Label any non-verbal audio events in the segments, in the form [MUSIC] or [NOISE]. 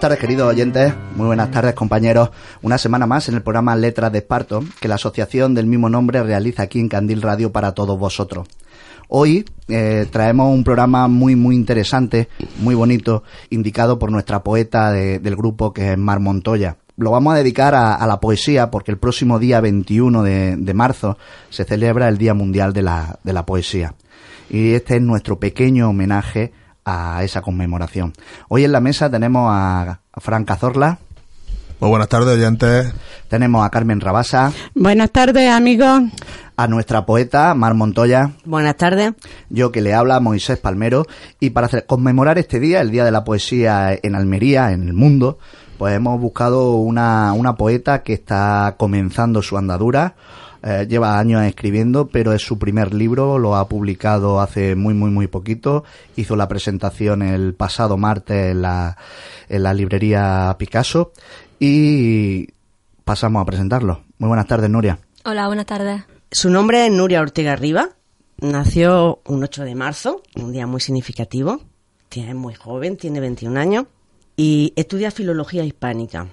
Buenas tardes, queridos oyentes. Muy buenas tardes, compañeros. Una semana más en el programa Letras de Esparto, que la asociación del mismo nombre realiza aquí en Candil Radio para todos vosotros. Hoy eh, traemos un programa muy, muy interesante, muy bonito, indicado por nuestra poeta de- del grupo, que es Mar Montoya. Lo vamos a dedicar a, a la poesía porque el próximo día 21 de, de marzo se celebra el Día Mundial de la, de la Poesía. Y este es nuestro pequeño homenaje a esa conmemoración. Hoy en la mesa tenemos a Fran Cazorla, Muy buenas tardes, oyentes. tenemos a Carmen Rabasa, Buenas tardes, amigos. a nuestra poeta Mar Montoya, Buenas tardes. yo que le habla Moisés Palmero, y para hacer- conmemorar este día, el Día de la Poesía en Almería, en el mundo, pues hemos buscado una, una poeta que está comenzando su andadura, eh, lleva años escribiendo, pero es su primer libro, lo ha publicado hace muy, muy, muy poquito, hizo la presentación el pasado martes en la, en la librería Picasso, y pasamos a presentarlo. Muy buenas tardes, Nuria. Hola, buenas tardes. Su nombre es Nuria Ortega Riva. Nació un 8 de marzo, un día muy significativo. Tiene- Es muy joven, tiene 21 años y estudia filología hispánica.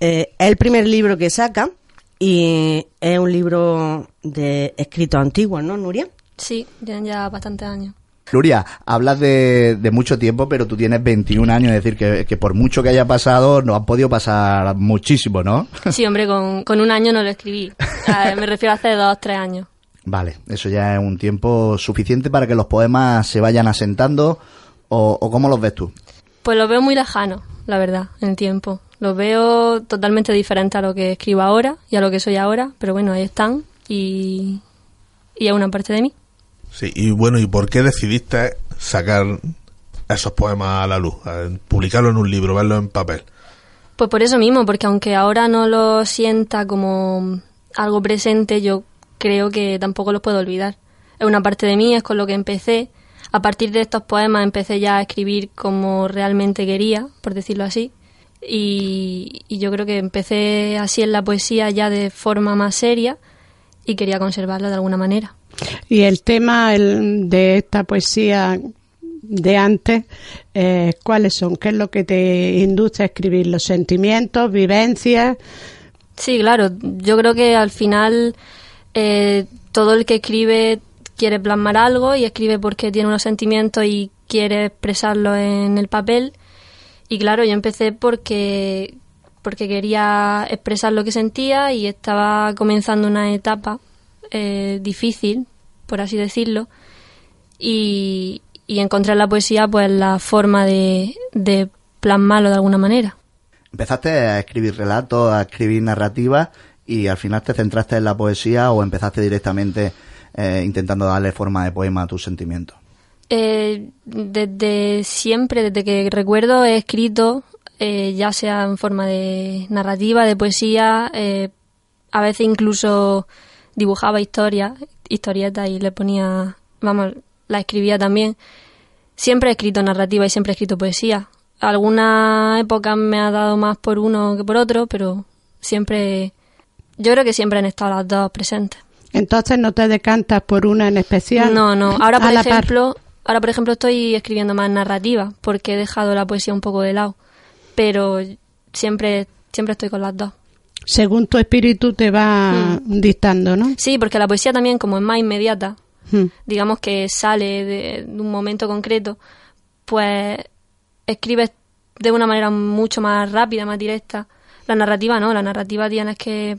Eh, es el primer libro que saca y es un libro de escritos antiguos, ¿no, Nuria? Sí, tienen ya bastantes años. Nuria, hablas de, de mucho tiempo, pero tú tienes 21 años, es decir, que, que por mucho que haya pasado, no han podido pasar muchísimo, ¿no? [LAUGHS] Sí, hombre, con, con un año no lo escribí. Ver, me refiero a hace dos, tres años. Vale, eso ya es un tiempo suficiente para que los poemas se vayan asentando, o, o ¿cómo los ves tú? Pues lo veo muy lejano, la verdad, en el tiempo. Los veo totalmente diferente a lo que escribo ahora y a lo que soy ahora, pero bueno, ahí están y, y es una parte de mí. Sí, y bueno, ¿y por qué decidiste sacar esos poemas a la luz? A publicarlo en un libro, verlo en papel. Pues por eso mismo, porque aunque ahora no lo sienta como algo presente, yo creo que tampoco los puedo olvidar. Es una parte de mí, es con lo que empecé. A partir de estos poemas empecé ya a escribir como realmente quería, por decirlo así. Y, y yo creo que empecé así en la poesía ya de forma más seria y quería conservarla de alguna manera. Y el tema el- de esta poesía de antes, eh, ¿cuáles son? ¿Qué es lo que te induce a escribir? ¿Los sentimientos, vivencias? Sí, claro. Yo creo que al final eh, todo el que escribe quiere plasmar algo y escribe porque tiene unos sentimientos y quiere expresarlo en el papel. Y claro, yo empecé porque porque quería expresar lo que sentía y estaba comenzando una etapa eh, difícil, por así decirlo, y, y encontré en la poesía pues la forma de, de plasmarlo de alguna manera. Empezaste a escribir relatos, a escribir narrativas, y al final te centraste en la poesía o empezaste directamente eh, intentando darle forma de poema a tus sentimientos. Eh, desde siempre, desde que recuerdo, he escrito, eh, ya sea en forma de narrativa, de poesía, eh, a veces incluso dibujaba historias, historietas y le ponía, vamos, la escribía también. Siempre he escrito narrativa y siempre he escrito poesía. Alguna época me ha dado más por uno que por otro, pero siempre, yo creo que siempre han estado las dos presentes. Entonces no te decantas por una en especial. No, no. Ahora, por par. Ahora, por ejemplo, estoy escribiendo más narrativa porque he dejado la poesía un poco de lado, pero siempre, siempre estoy con las dos. Según tu espíritu te va dictando, ¿no? Sí, porque la poesía también, como es más inmediata, Mm. digamos que sale de, de un momento concreto, pues escribes de una manera mucho más rápida, más directa. La narrativa no, la narrativa tienes que,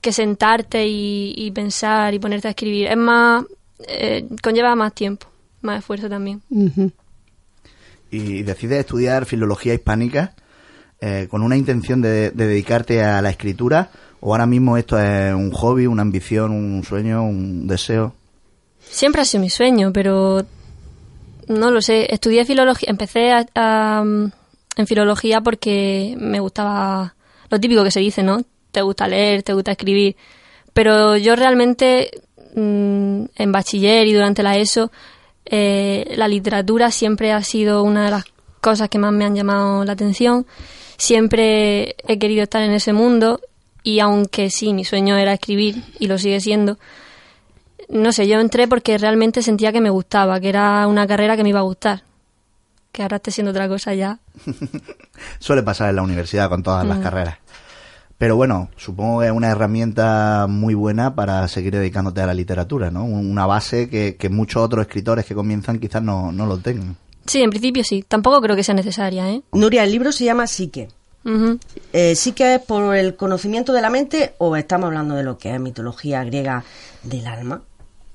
que sentarte y, y pensar y ponerte a escribir. Es más, eh, conlleva más tiempo, más esfuerzo también. Y decides estudiar filología hispánica eh, con una intención de, de dedicarte a la escritura o ahora mismo esto es un hobby, una ambición, un sueño, un deseo. Siempre ha sido mi sueño, pero no lo sé. Estudié filología, empecé a- a, en filología porque me gustaba lo típico que se dice, ¿no? Te gusta leer, te gusta escribir. Pero yo realmente mm, en bachiller y durante la ESO eh, la literatura siempre ha sido una de las cosas que más me han llamado la atención. Siempre he querido estar en ese mundo y aunque sí, mi sueño era escribir y lo sigue siendo, no sé, yo entré porque realmente sentía que me gustaba, que era una carrera que me iba a gustar. Que ahora esté siendo otra cosa ya. [LAUGHS] Suele pasar en la universidad con todas las carreras. Pero bueno, supongo que es una herramienta muy buena para seguir dedicándote a la literatura, ¿no? Una base que, que muchos otros escritores que comienzan quizás no, no lo tengan. Sí, en principio sí. Tampoco creo que sea necesaria, ¿eh? Nuria, el libro se llama Psique. Eh, ¿Psique es por el conocimiento de la mente o estamos hablando de lo que es mitología griega del alma?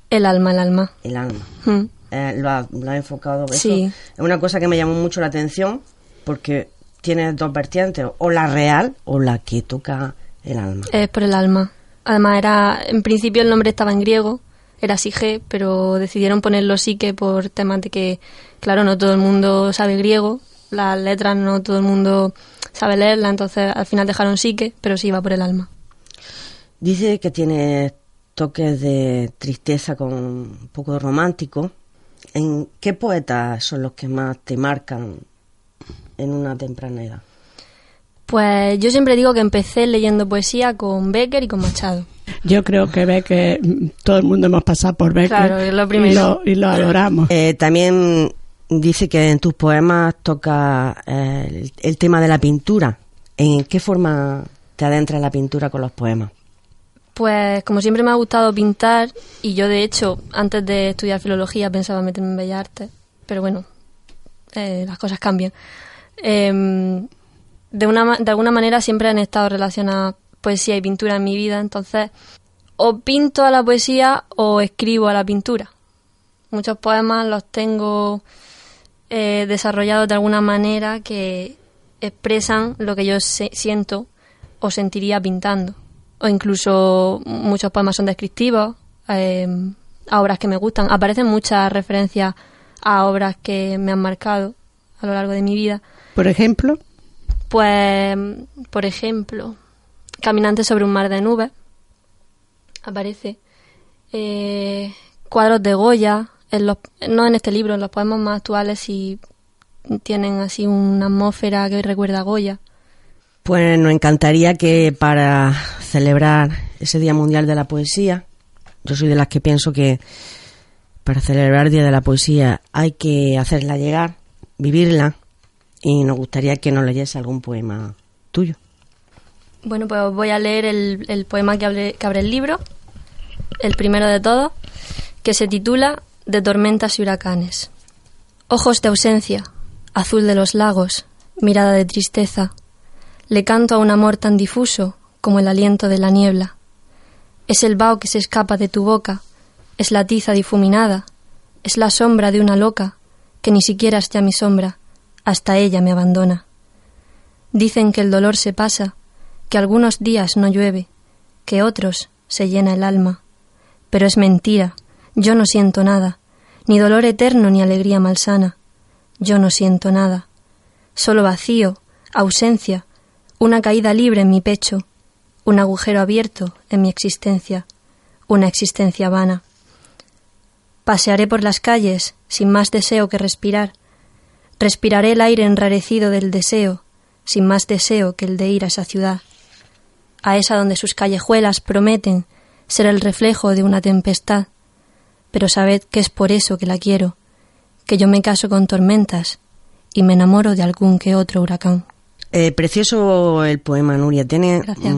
El alma, el alma. El alma. Eh, lo, ha, lo ha enfocado. eso Sí. Es una cosa que me llamó mucho la atención porque tiene dos vertientes, o la real o la que toca el alma. Es por el alma. Además, era, en principio el nombre estaba en griego, era Sige, pero decidieron ponerlo Psique por temas de que, claro, no todo el mundo sabe griego, las letras no todo el mundo sabe leerlas, entonces al final dejaron Psique, pero sí iba por el alma. Dice que tiene toques de tristeza con un poco romántico. ¿En qué poetas son los que más te marcan en una temprana edad? Pues yo siempre digo que empecé leyendo poesía con Becker y con Machado. Yo creo que que mm, todo el mundo hemos pasado por Becker Claro, es lo y, primero. lo, y lo adoramos. Eh, también dice que en tus poemas toca eh, el, el tema de la pintura. ¿En qué forma te adentras en la pintura con los poemas? Pues como siempre me ha gustado pintar y yo de hecho antes de estudiar filología pensaba meterme en Bellas Artes, pero bueno, eh, las cosas cambian. Em, de, una, de alguna manera siempre han estado relacionadas poesía y pintura en mi vida, entonces o pinto a la poesía o escribo a la pintura. Muchos poemas los tengo eh, desarrollados de alguna manera que expresan lo que yo se- siento o sentiría pintando. O incluso muchos poemas son descriptivos, eh, a obras que me gustan. Aparecen muchas referencias a obras que me han marcado a lo largo de mi vida. Por ejemplo, Pues, por ejemplo, Caminante sobre un mar de nubes. Aparece. Eh, cuadros de Goya. En los, no en este libro, en los poemas más actuales sí tienen así una atmósfera que recuerda a Goya. Pues nos encantaría que para celebrar ese Día Mundial de la Poesía, yo soy de las que pienso que para celebrar el Día de la Poesía hay que hacerla llegar, vivirla, y nos gustaría que nos leyese algún poema tuyo. Bueno, pues voy a leer el, poema que abre, que abre el libro, el primero de todos, que se titula De tormentas y huracanes. Ojos de ausencia, azul de los lagos, mirada de tristeza. Le canto a un amor tan difuso como el aliento de la niebla. Es el vaho que se escapa de tu boca, es la tiza difuminada, es la sombra de una loca que ni siquiera es ya mi sombra, hasta ella me abandona. Dicen que el dolor se pasa, que algunos días no llueve, que otros se llena el alma. Pero es mentira, yo no siento nada, ni dolor eterno ni alegría malsana. Yo no siento nada. Solo vacío, ausencia, una caída libre en mi pecho, un agujero abierto en mi existencia, una existencia vana. Pasearé por las calles sin más deseo que respirar. Respiraré el aire enrarecido del deseo, sin más deseo que el de ir a esa ciudad, a esa donde sus callejuelas prometen ser el reflejo de una tempestad. Pero sabed que es por eso que la quiero, que yo me caso con tormentas y me enamoro de algún que otro huracán. Eh, precioso el poema, Nuria. Tiene Gracias.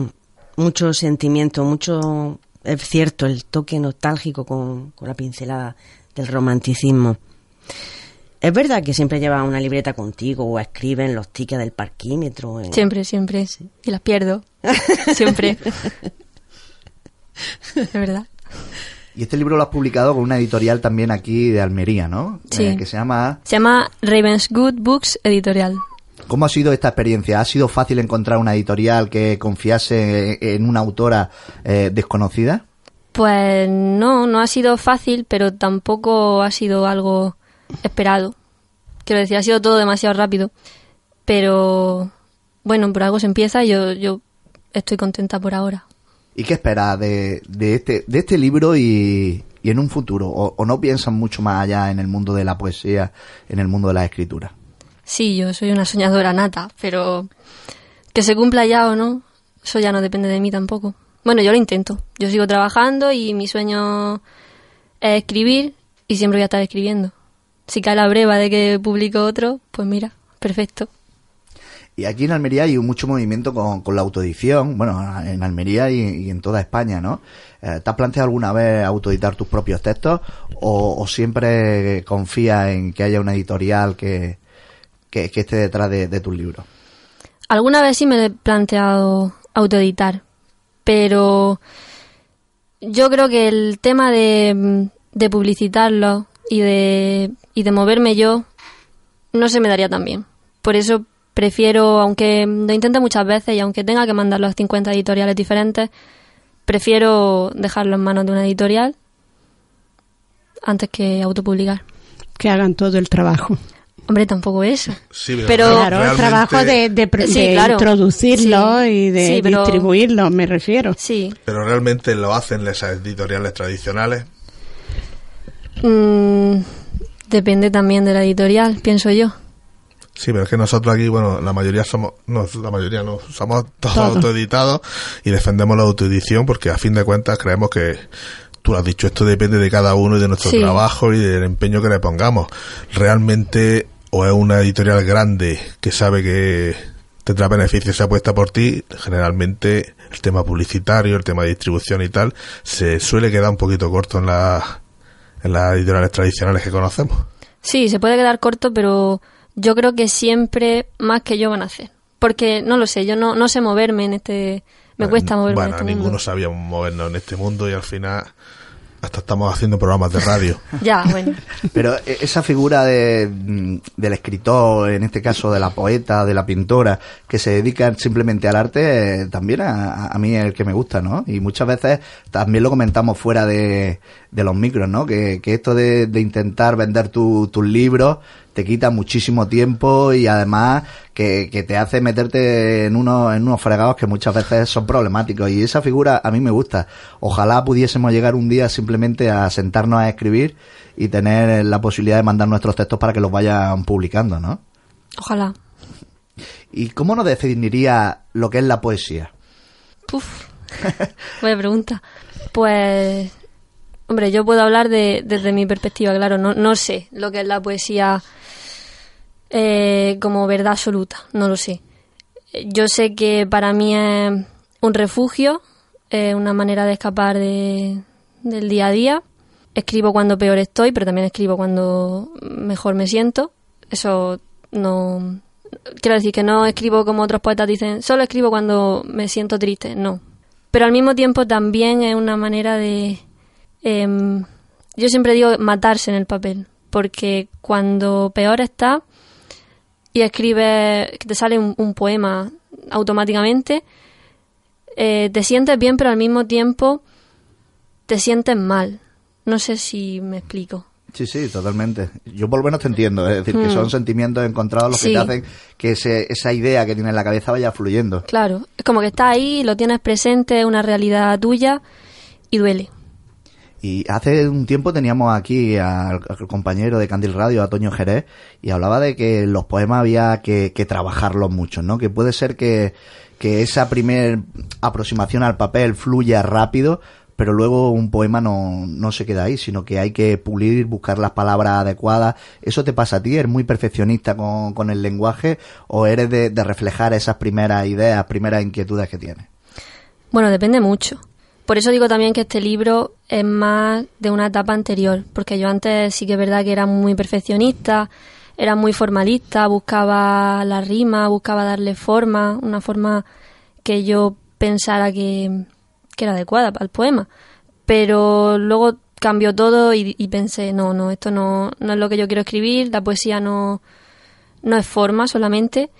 mucho sentimiento, mucho. Es cierto, el toque nostálgico con, con la pincelada del romanticismo. Es verdad que siempre llevas una libreta contigo o escribes en los tickets del parquímetro. en- Siempre, siempre. Y las pierdo. Siempre. [LAUGHS] Es verdad. Y este libro lo has publicado con una editorial también aquí de Almería, ¿no? Sí. Eh, que se llama... Se llama Ravenswood Books Editorial. ¿Cómo ha sido esta experiencia? ¿Ha sido fácil encontrar una editorial que confiase en una autora eh, desconocida? Pues no, no ha sido fácil, pero tampoco ha sido algo esperado. Quiero decir, ha sido todo demasiado rápido. Pero bueno, por algo se empieza y yo, yo estoy contenta por ahora. ¿Y qué esperas de, de, este, de este libro y, y en un futuro? O, ¿O no piensan mucho más allá en el mundo de la poesía, en el mundo de la escritura? Sí, yo soy una soñadora nata, pero que se cumpla ya o no, eso ya no depende de mí tampoco. Bueno, yo lo intento. Yo sigo trabajando y mi sueño es escribir y siempre voy a estar escribiendo. Si cae la breva de que publico otro, pues mira, perfecto. Y aquí en Almería hay mucho movimiento con, con la autoedición, bueno, en Almería y, y en toda España, ¿no? Eh, ¿Te has planteado alguna vez autoeditar tus propios textos o, o siempre confías en que haya una editorial que, que, que esté detrás de, de tus libros? Alguna vez sí me he planteado autoeditar, pero yo creo que el tema de, de publicitarlo y de, y de moverme yo no se me daría tan bien. Por eso prefiero, aunque lo intente muchas veces y aunque tenga que mandarlo a 50 editoriales diferentes, prefiero dejarlo en manos de una editorial antes que autopublicar. Que hagan todo el trabajo. Hombre, tampoco eso. Sí, Pero- Claro, el trabajo de, de pre- Sí, de claro. introducirlo Sí. y de Sí, pero- distribuirlo, me refiero. Sí. Pero realmente lo hacen esas editoriales tradicionales. Mm, depende también de la editorial, pienso yo. Sí, pero es que nosotros aquí, bueno, la mayoría somos, no, la mayoría no, somos [LAUGHS] todos Todos. autoeditados y defendemos la autoedición porque a fin de cuentas creemos que, tú lo has dicho, esto depende de cada uno y de nuestro Sí. trabajo y del empeño que le pongamos. Realmente, o es una editorial grande que sabe que tendrá beneficios apuesta por ti, generalmente el tema publicitario, el tema de distribución y tal, se suele quedar un poquito corto en la, en las editoriales tradicionales que conocemos. Sí, se puede quedar corto, pero yo creo que siempre más que yo van a hacer. Porque no lo sé, yo no, no sé moverme en este. Me cuesta moverme Bueno, en este ninguno mundo. sabíamos movernos en este mundo y al final hasta estamos haciendo programas de radio. [LAUGHS] Ya, bueno. Pero e- esa figura de, mm, del escritor, en este caso de la poeta, de la pintora, que se dedican simplemente al arte, eh, también a, a mí es el que me gusta, ¿no? Y muchas veces también lo comentamos fuera de, de los micros, ¿no? Que, que esto de, de intentar vender tu- tus libros te quita muchísimo tiempo y además que, que te hace meterte en unos, en unos fregados que muchas veces son problemáticos. Y esa figura a mí me gusta. Ojalá pudiésemos llegar un día simplemente a sentarnos a escribir y tener la posibilidad de mandar nuestros textos para que los vayan publicando, ¿no? Ojalá. ¿Y cómo nos definiría lo que es la poesía? Puf. [LAUGHS] Buena pregunta. Pues. Hombre, yo puedo hablar de, desde mi perspectiva, claro. No, sé lo que es la poesía eh, como verdad absoluta. No lo sé. Eh, Yo sé que para mí es un refugio, es una manera de escapar de, del día a día. Escribo cuando peor estoy, pero también escribo cuando mejor me siento. Eso no. Quiero decir que no escribo como otros poetas dicen, solo escribo cuando me siento triste. No. Pero al mismo tiempo también es una manera de. Em, yo siempre digo matarse en el papel. Porque cuando peor está y escribes, que te sale un, un poema automáticamente, eh, te sientes bien, pero al mismo tiempo te sientes mal. No sé si me explico. Sí, sí, totalmente. Yo por lo menos te entiendo, es decir, que Hmm. son sentimientos encontrados los que te hacen que ese- esa idea que tienes en la cabeza vaya fluyendo. Claro, es como que está ahí, lo tienes presente, es una realidad tuya y duele. Y hace un tiempo teníamos aquí al, compañero de Candil Radio, a Jerez, y hablaba de que los poemas había que, que trabajarlos mucho, ¿no? Que puede ser que, que esa primer aproximación al papel fluya rápido, pero luego un poema no, no se queda ahí, sino que hay que pulir, buscar las palabras adecuadas. ¿Eso te pasa a ti? ¿Eres muy perfeccionista con, con el lenguaje o eres de, de reflejar esas primeras ideas, primeras inquietudes que tienes? Bueno, depende mucho. Por eso digo también que este libro es más de una etapa anterior, porque yo antes sí que es verdad que era muy perfeccionista, era muy formalista, buscaba la rima, buscaba darle forma, una forma que yo pensara que, que era adecuada para el poema. Pero luego cambió todo y, y pensé, no, no, esto no, no es lo que yo quiero escribir, la poesía no, no es forma solamente.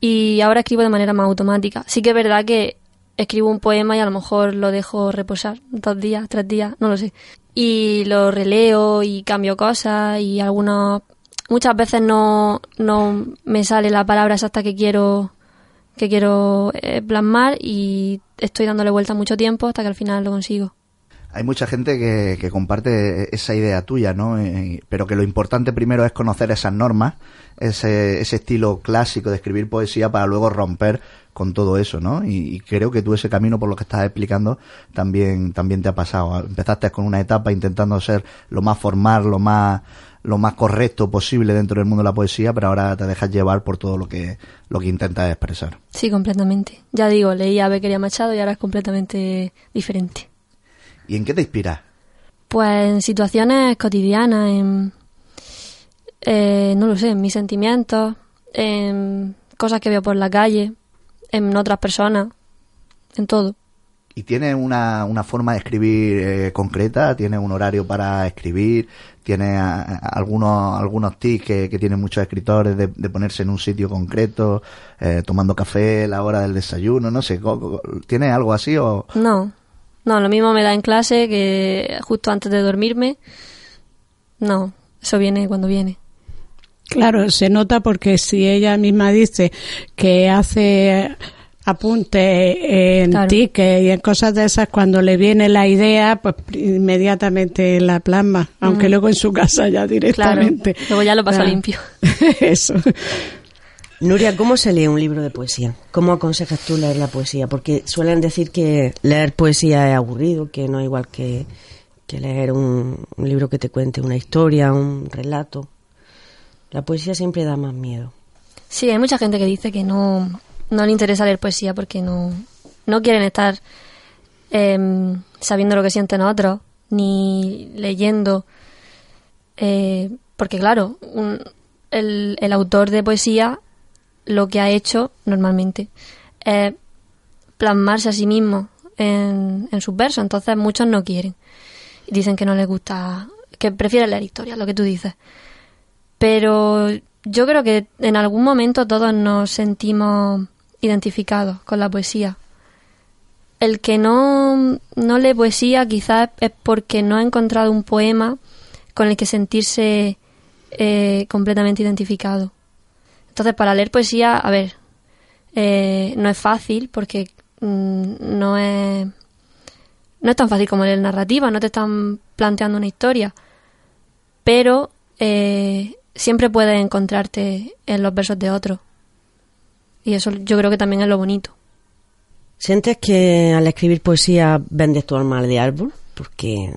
Y ahora escribo de manera más automática. Sí que es verdad que escribo un poema y a lo mejor lo dejo reposar dos días, tres días, no lo sé. Y lo releo y cambio cosas y algunas... Muchas veces no, no me sale la palabra exacta que quiero que quiero eh, plasmar y estoy dándole vuelta mucho tiempo hasta que al final lo consigo. Hay mucha gente que, comparte esa idea tuya, ¿no? Pero que lo importante primero es conocer esas normas, ese, estilo clásico de escribir poesía para luego romper con todo eso, ¿no? Y, creo que tú ese camino, por lo que estás explicando, también, también te ha pasado. Empezaste con una etapa intentando ser lo más formal, lo más, lo más correcto posible dentro del mundo de la poesía, pero ahora te dejas llevar por todo lo que, lo que intentas expresar. Sí, completamente. Ya digo, leía a Becqueria Machado y ahora es completamente diferente. ¿Y en qué te inspiras? Pues en situaciones cotidianas, en, eh, no lo sé, en mis sentimientos, en cosas que veo por la calle, en otras personas, en todo. ¿Y tiene una, una forma de escribir eh, concreta? ¿Tiene un horario para escribir? ¿Tiene a, a, algunos, algunos tips que, que tienen muchos escritores de, de, ponerse en un sitio concreto, eh, tomando café, la hora del desayuno? No sé, ¿tiene algo así o...? No, no, lo mismo me da en clase que justo antes de dormirme. No, eso viene cuando viene. Claro, se nota porque si ella misma dice que hace apunte en claro. tickets y en cosas de esas, cuando le viene la idea, pues inmediatamente la plasma, aunque mm. luego en su [LAUGHS] casa ya directamente. Claro. Luego ya lo pasa limpio. [LAUGHS] Eso. Nuria, ¿cómo se lee un libro de poesía? ¿Cómo aconsejas tú leer la poesía? Porque suelen decir que leer poesía es aburrido, que no es igual que, leer un, libro que te cuente una historia, un relato. La poesía siempre da más miedo. Sí, hay mucha gente que dice que no, no le interesa leer poesía porque no, no quieren estar eh, sabiendo lo que sienten otros, ni leyendo. Eh, porque claro, un, el, autor de poesía lo que ha hecho normalmente es plasmarse a sí mismo en, en sus versos, entonces muchos no quieren. Dicen que no les gusta, que prefieren leer historias, lo que tú dices. Pero yo creo que en algún momento todos nos sentimos identificados con la poesía. El que no, no lee poesía quizás es porque no ha encontrado un poema con el que sentirse eh, completamente identificado. Entonces, para leer poesía, a ver, eh, no es fácil porque mm, no es no es tan fácil como leer narrativa, no te están planteando una historia, pero eh, siempre puedes encontrarte en los versos de otros. Y eso yo creo que también es lo bonito. ¿Sientes que al escribir poesía vendes tu alma de árbol? Porque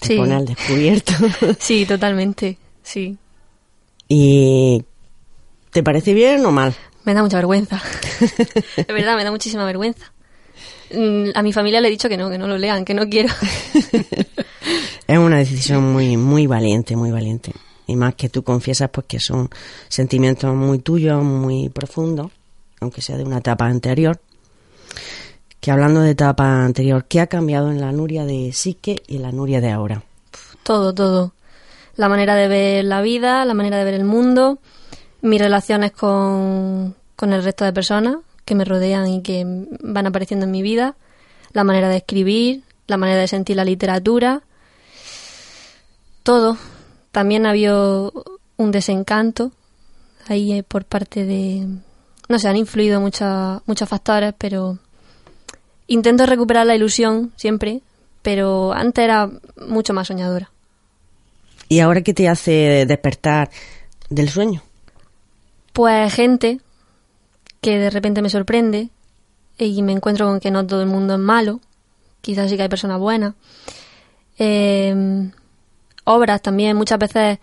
te sí. pone al descubierto. [LAUGHS] sí, totalmente, sí. [LAUGHS] ¿Y te parece bien o mal? Me da mucha vergüenza. de verdad, me da muchísima vergüenza. Mm, a mi familia le he dicho que no, que no lo lean, que no quiero. [LAUGHS] es una decisión muy, muy valiente, muy valiente y más que tú confiesas pues que son sentimientos muy tuyos, muy profundos, aunque sea de una etapa anterior. Que hablando de etapa anterior, ¿qué ha cambiado en la Nuria de Sique y la Nuria de ahora? Todo, todo. La manera de ver la vida, la manera de ver el mundo, mis relaciones con, con el resto de personas que me rodean y que van apareciendo en mi vida, la manera de escribir, la manera de sentir la literatura, todo, también había un desencanto ahí eh, por parte de... No sé, han influido muchos muchos factores, pero intento recuperar la ilusión siempre, pero antes era mucho más soñadora. ¿Y ahora qué te hace despertar del sueño? Pues gente que de repente me sorprende y me encuentro con que no todo el mundo es malo, quizás sí que hay personas buenas. Eh, obras también, muchas veces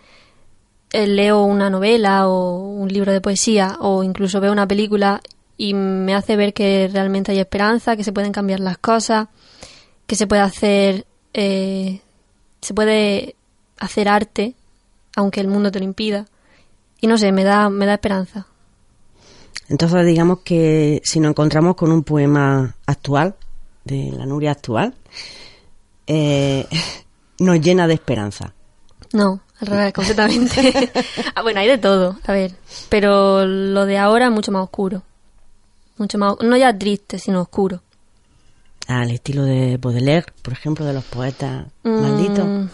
eh, leo una novela o un libro de poesía o incluso veo una película y me hace ver que realmente hay esperanza, que se pueden cambiar las cosas, que se puede hacer, eh, se puede hacer arte, aunque el mundo te lo impida. Y no sé, me da, me da esperanza. Entonces digamos que si nos encontramos con un poema actual, de la Nuria actual, eh, nos llena de esperanza. No, al revés, [LAUGHS] completamente. ah, bueno, hay de todo, a ver. Pero lo de ahora es mucho más oscuro. Mucho más, no ya triste, sino oscuro. Al estilo de Baudelaire, por ejemplo, de los poetas Mm, malditos.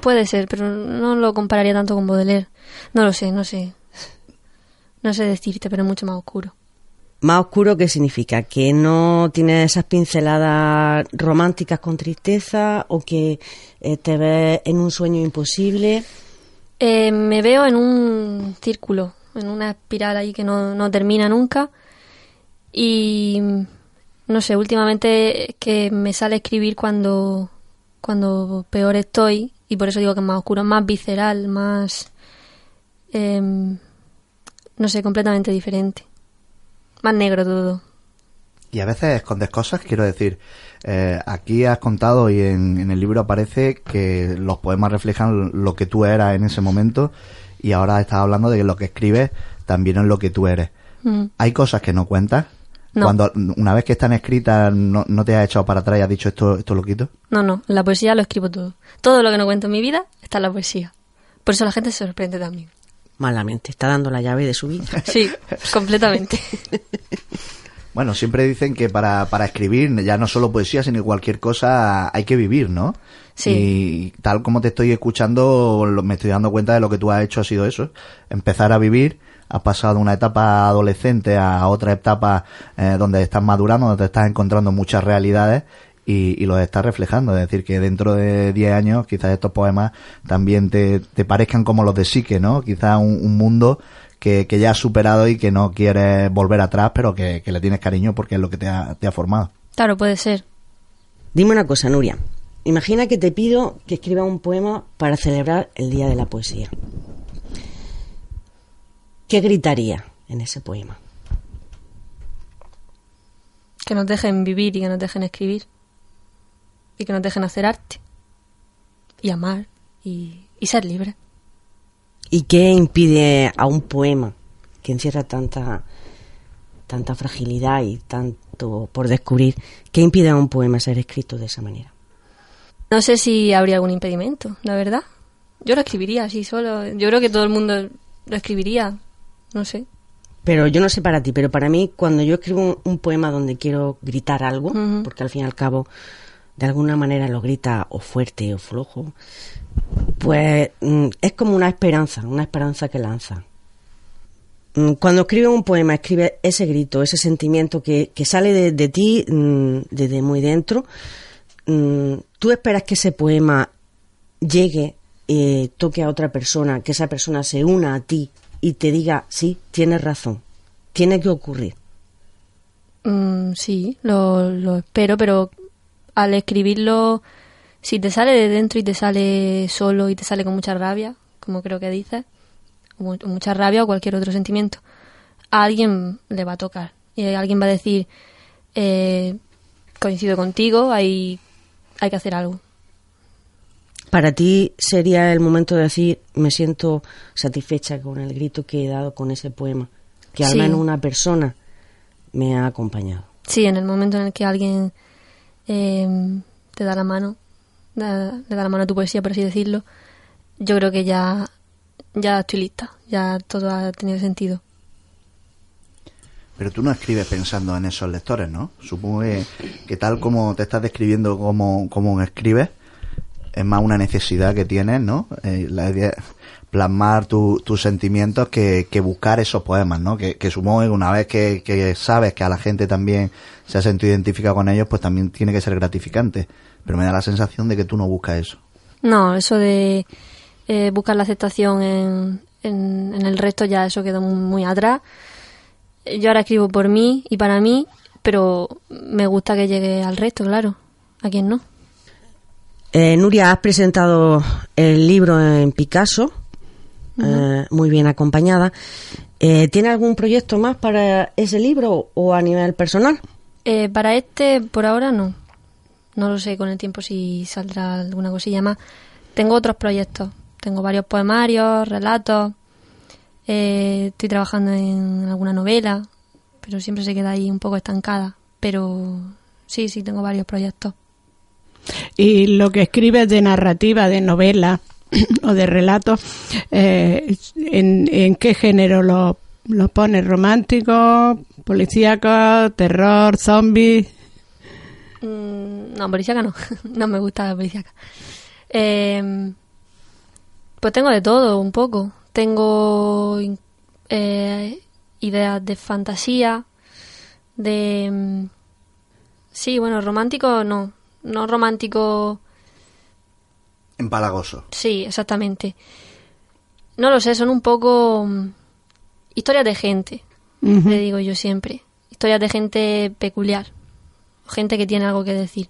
Puede ser, pero no lo compararía tanto con Baudelaire. No lo sé, no sé. No sé decirte, pero mucho más oscuro. Más oscuro, ¿qué significa? ¿Que no tiene esas pinceladas románticas con tristeza o que eh, te ves en un sueño imposible? Eh, me veo en un círculo, en una espiral ahí que no, no termina nunca. Y no sé, últimamente es que me sale escribir cuando, cuando peor estoy. Y por eso digo que es más oscuro, más visceral, más. em, no sé, completamente diferente. Más negro todo. Y a veces escondes cosas, quiero decir, eh, aquí has contado y en, en el libro aparece que los poemas reflejan lo que tú eras en ese momento y ahora estás hablando de que lo que escribes también es lo que tú eres. Mm. Hay cosas que no cuentas. No. Cuando una vez que están escritas no, no te has echado para atrás y has dicho esto, esto lo quito. No, no, en la poesía lo escribo todo. Todo lo que no cuento en mi vida está en la poesía. Por eso la gente se sorprende también. Malamente, está dando la llave de su vida. [LAUGHS] Sí, completamente. [LAUGHS] Bueno, siempre dicen que para, para escribir, ya no solo poesía, sino cualquier cosa, hay que vivir, ¿no? Sí. Y tal como te estoy escuchando, me estoy dando cuenta de lo que tú has hecho ha sido eso, empezar a vivir, has pasado de una etapa adolescente a otra etapa eh, donde estás madurando, donde te estás encontrando muchas realidades y, y los estás reflejando. Es decir, que dentro de 10 años quizás estos poemas también te, te parezcan como los de Sique, ¿no? Quizás un, un mundo que, que ya has superado y que no quieres volver atrás, pero que, que le tienes cariño porque es lo que te ha, te ha formado. Claro, puede ser. Dime una cosa, Nuria. Imagina que te pido que escribas un poema para celebrar el Día de la Poesía. ¿Qué gritaría en ese poema? Que nos dejen vivir y que nos dejen escribir. Y que nos dejen hacer arte. Y amar. Y, y ser libres. ¿Y qué impide a un poema que encierra tanta, tanta fragilidad y tanto por descubrir, qué impide a un poema ser escrito de esa manera? No sé si habría algún impedimento, la verdad. Yo lo escribiría así solo. Yo creo que todo el mundo lo escribiría. No sé. Pero yo no sé para ti, pero para mí cuando yo escribo un, un poema donde quiero gritar algo, porque al fin y al cabo de alguna manera lo grita o fuerte o flojo, pues mm, es como una esperanza, una esperanza que lanza. Mm, Cuando escribe un poema, escribe ese grito, ese sentimiento que, que sale de, de ti mm, desde muy dentro. Tú esperas que ese poema llegue, eh, toque a otra persona, que esa persona se una a ti y te diga, sí, tienes razón, tiene que ocurrir. Mm, sí, lo, espero, pero al escribirlo, si te sale de dentro y te sale solo y te sale con mucha rabia, como creo que dices, o mu- mucha rabia o cualquier otro sentimiento, a alguien le va a tocar. Y alguien va a decir, eh, coincido contigo, hay, hay que hacer algo. Para ti sería el momento de decir, me siento satisfecha con el grito que he dado con ese poema, que al Sí. menos una persona me ha acompañado. Sí, en el momento en el que alguien eh, te da la mano, da- le da la mano a tu poesía, por así decirlo, yo creo que ya, ya estoy lista, ya todo ha tenido sentido. Pero tú no escribes pensando en esos lectores, ¿no? Supongo que, que tal como te estás describiendo como, como escribes, es más una necesidad que tienes, ¿no? Eh, la idea plasmar tu- tus sentimientos que, que buscar esos poemas, ¿no? Que, que supongo que una vez que, que sabes que a la gente también se ha sentido identificada con ellos, pues también tiene que ser gratificante. Pero me da la sensación de que tú no buscas eso. No, eso de eh, buscar la aceptación en, en, en el resto ya eso quedó muy, atrás. Yo ahora escribo por mí y para mí, pero me gusta que llegue al resto, claro. ¿A quién no? Eh, Nuria, has presentado el libro en Picasso, eh, muy bien acompañada. Eh, ¿Tiene algún proyecto más para ese libro o a nivel personal? Eh, para este, por ahora no. No lo sé con el tiempo si saldrá alguna cosilla más. Tengo otros proyectos. Tengo varios poemarios, relatos. Eh, estoy trabajando en alguna novela, pero siempre se queda ahí un poco estancada. Pero sí, sí, tengo varios proyectos. Y lo que escribes de narrativa, de novela [CLEARS THROAT] o de relatos, eh, ¿en, ¿en qué género lo pones? ¿Romántico, policíaco, terror, zombie? Mm, no, policíaca no. [LAUGHS] no me gusta la policíaca. Eh, pues tengo de todo, un poco. Tengo eh, ideas de fantasía, de... mm, Sí, bueno, romántico no. No romántico... Empalagoso. Sí, exactamente. No lo sé, son un poco mm, historias de gente, le digo yo siempre. Historias de gente peculiar, gente que tiene algo que decir.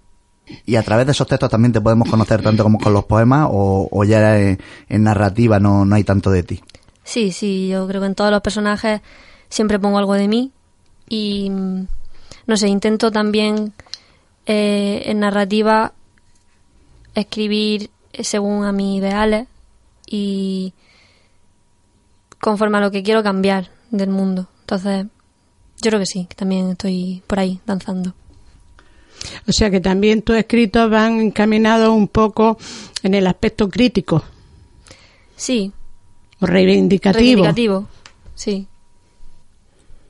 Y a través de esos textos también te podemos conocer tanto como con los poemas o, o ya en, en narrativa no, no hay tanto de ti. Sí, sí, yo creo que en todos los personajes siempre pongo algo de mí y mm, no sé, intento también eh, en narrativa escribir según a mis ideales y conforme a lo que quiero cambiar del mundo. Entonces, yo creo que sí, que también estoy por ahí danzando. O sea que también tus escritos van encaminados un poco en el aspecto crítico Sí, o reivindicativo. reivindicativo. Sí.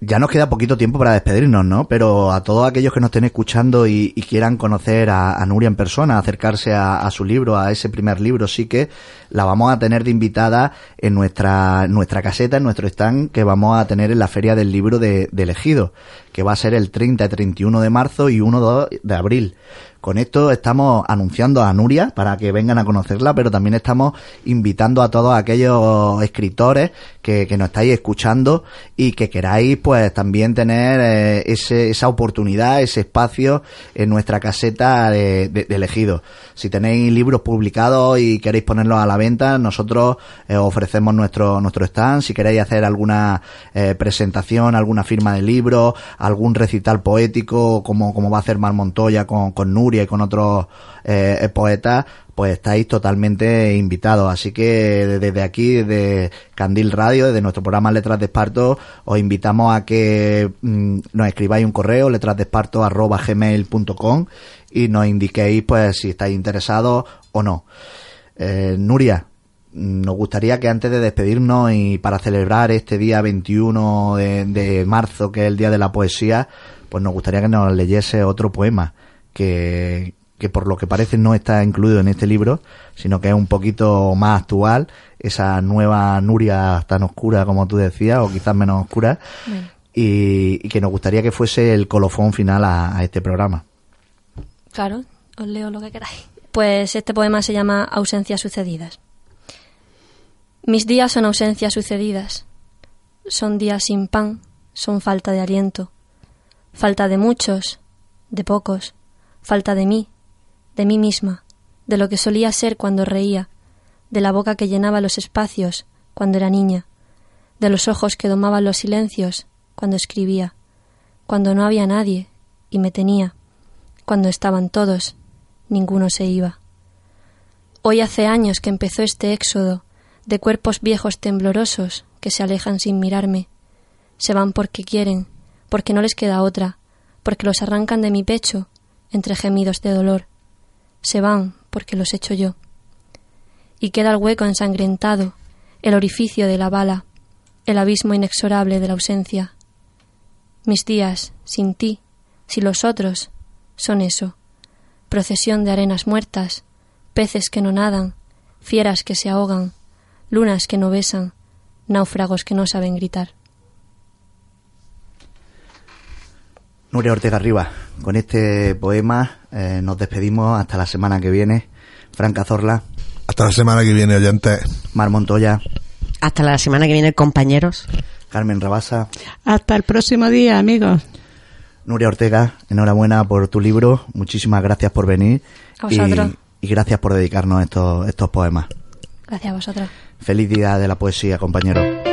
Ya nos queda poquito tiempo para despedirnos, ¿no? Pero a todos aquellos que nos estén escuchando y, y quieran conocer a, Nuria en persona, acercarse a, a su libro, a ese primer libro, sí que la vamos a tener de invitada en nuestra, nuestra caseta, en nuestro stand, que vamos a tener en la Feria del Libro de, de Elegido, que va a ser el 30 y 31 de marzo y 1 de abril. Con esto estamos anunciando a Nuria para que vengan a conocerla, pero también estamos invitando a todos aquellos escritores que, que nos estáis escuchando y que queráis pues también tener eh, ese, esa oportunidad, ese espacio en nuestra caseta de, de- elegido. Si tenéis libros publicados y queréis ponerlos a la venta, nosotros eh, ofrecemos nuestro, nuestro stand. Si queréis hacer alguna eh, presentación, alguna firma de libro, algún recital poético, como, como va a hacer Mar Montoya con, con Nuria y con otros eh, poetas, pues estáis totalmente invitados. Así que desde aquí, desde Candil Radio, desde nuestro programa Letras de Esparto, os invitamos a que mm, nos escribáis un correo, letrasdesparto.gmail.com y nos indiquéis pues si estáis interesados o no. Eh, Nuria, nos gustaría que antes de despedirnos y para celebrar este día 21 de, de marzo, que es el Día de la Poesía, pues nos gustaría que nos leyese otro poema que, que por lo que parece no está incluido en este libro, sino que es un poquito más actual, esa nueva Nuria tan oscura como tú decías, o quizás menos oscura, Bueno. y, y que nos gustaría que fuese el colofón final a, a este programa. Claro, os leo lo que queráis. Pues este poema se llama Ausencias sucedidas. Mis días son ausencias sucedidas. Son días sin pan, son falta de aliento. Falta de muchos, de pocos. Falta de mí, de mí misma, de lo que solía ser cuando reía, de la boca que llenaba los espacios cuando era niña, de los ojos que domaban los silencios cuando escribía, cuando no había nadie y me tenía cuando estaban todos, ninguno se iba. Hoy hace años que empezó este éxodo de cuerpos viejos temblorosos que se alejan sin mirarme. Se van porque quieren, porque no les queda otra, porque los arrancan de mi pecho entre gemidos de dolor. Se van porque los echo yo. Y queda el hueco ensangrentado, el orificio de la bala, el abismo inexorable de la ausencia. Mis días, sin ti, sin los otros, son eso, procesión de arenas muertas, peces que no nadan, fieras que se ahogan, lunas que no besan, náufragos que no saben gritar. Nuria Ortega Rivas, con este poema eh, nos despedimos hasta la semana que viene. Fran Cazorla, Hasta la semana que viene, oyentes. Mar Montoya, Hasta la semana que viene, compañeros. Carmen Rabasa, Hasta el próximo día, amigos. Nuria Ortega, enhorabuena por tu libro, muchísimas gracias por venir. A vosotros. Y, y gracias por dedicarnos estos, estos poemas. Gracias a vosotros. Feliz día de la poesía, compañero.